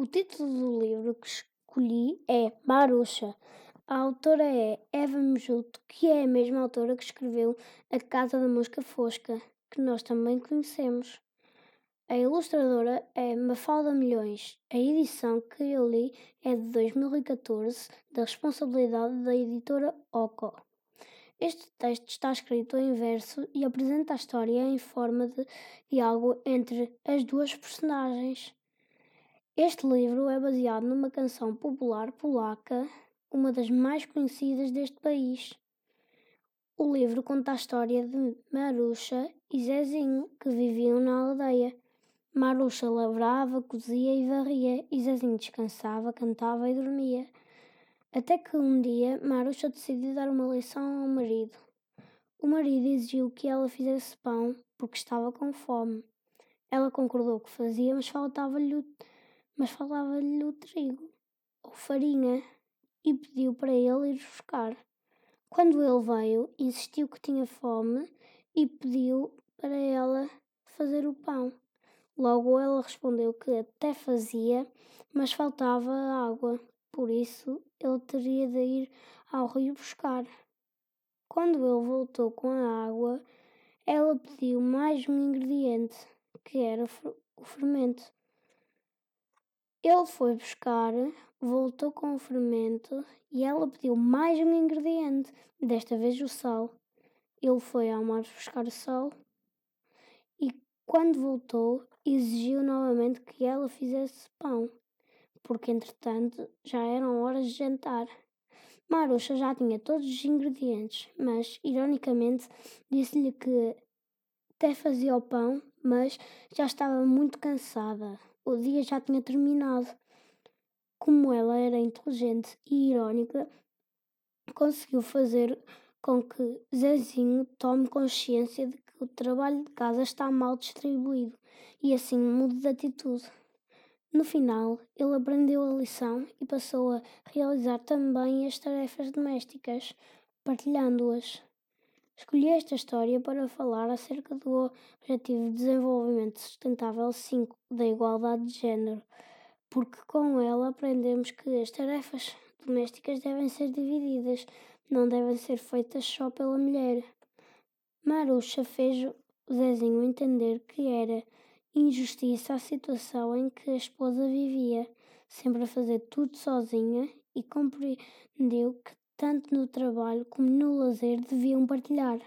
O título do livro que escolhi é Maruxa. A autora é Eva Mejuto, que é a mesma autora que escreveu A Casa da Mosca Fosca, que nós também conhecemos. A ilustradora é Mafalda Milhões. A edição que eu li é de 2014, da responsabilidade da editora Oco. Este texto está escrito em verso e apresenta a história em forma de diálogo entre as duas personagens. Este livro é baseado numa canção popular polaca, uma das mais conhecidas deste país. O livro conta a história de Marusha e Zezinho, que viviam na aldeia. Marusha lavrava, cozia e varria, e Zezinho descansava, cantava e dormia. Até que um dia Marusha decidiu dar uma lição ao marido. O marido exigiu que ela fizesse pão porque estava com fome. Ela concordou que fazia, mas faltava-lhe mas faltava-lhe o trigo ou farinha e pediu para ele ir buscar. Quando ele veio, insistiu que tinha fome e pediu para ela fazer o pão. Logo ela respondeu que até fazia, mas faltava água, por isso ele teria de ir ao rio buscar. Quando ele voltou com a água, ela pediu mais um ingrediente, que era o fermento. Ele foi buscar, voltou com o fermento e ela pediu mais um ingrediente, desta vez o sal. Ele foi ao mar buscar o sal e, quando voltou, exigiu novamente que ela fizesse pão, porque entretanto já eram horas de jantar. Maruxa já tinha todos os ingredientes, mas, ironicamente, disse-lhe que até fazia o pão, mas já estava muito cansada. O dia já tinha terminado. Como ela era inteligente e irónica, conseguiu fazer com que Zezinho tome consciência de que o trabalho de casa está mal distribuído e assim mude de atitude. No final, ele aprendeu a lição e passou a realizar também as tarefas domésticas, partilhando-as. Escolhi esta história para falar acerca do Objetivo de Desenvolvimento Sustentável 5 da Igualdade de Género, porque com ela aprendemos que as tarefas domésticas devem ser divididas, não devem ser feitas só pela mulher. Maruxa fez Zezinho entender que era injustiça a situação em que a esposa vivia, sempre a fazer tudo sozinha, e compreendeu que tanto no trabalho como no lazer deviam partilhar.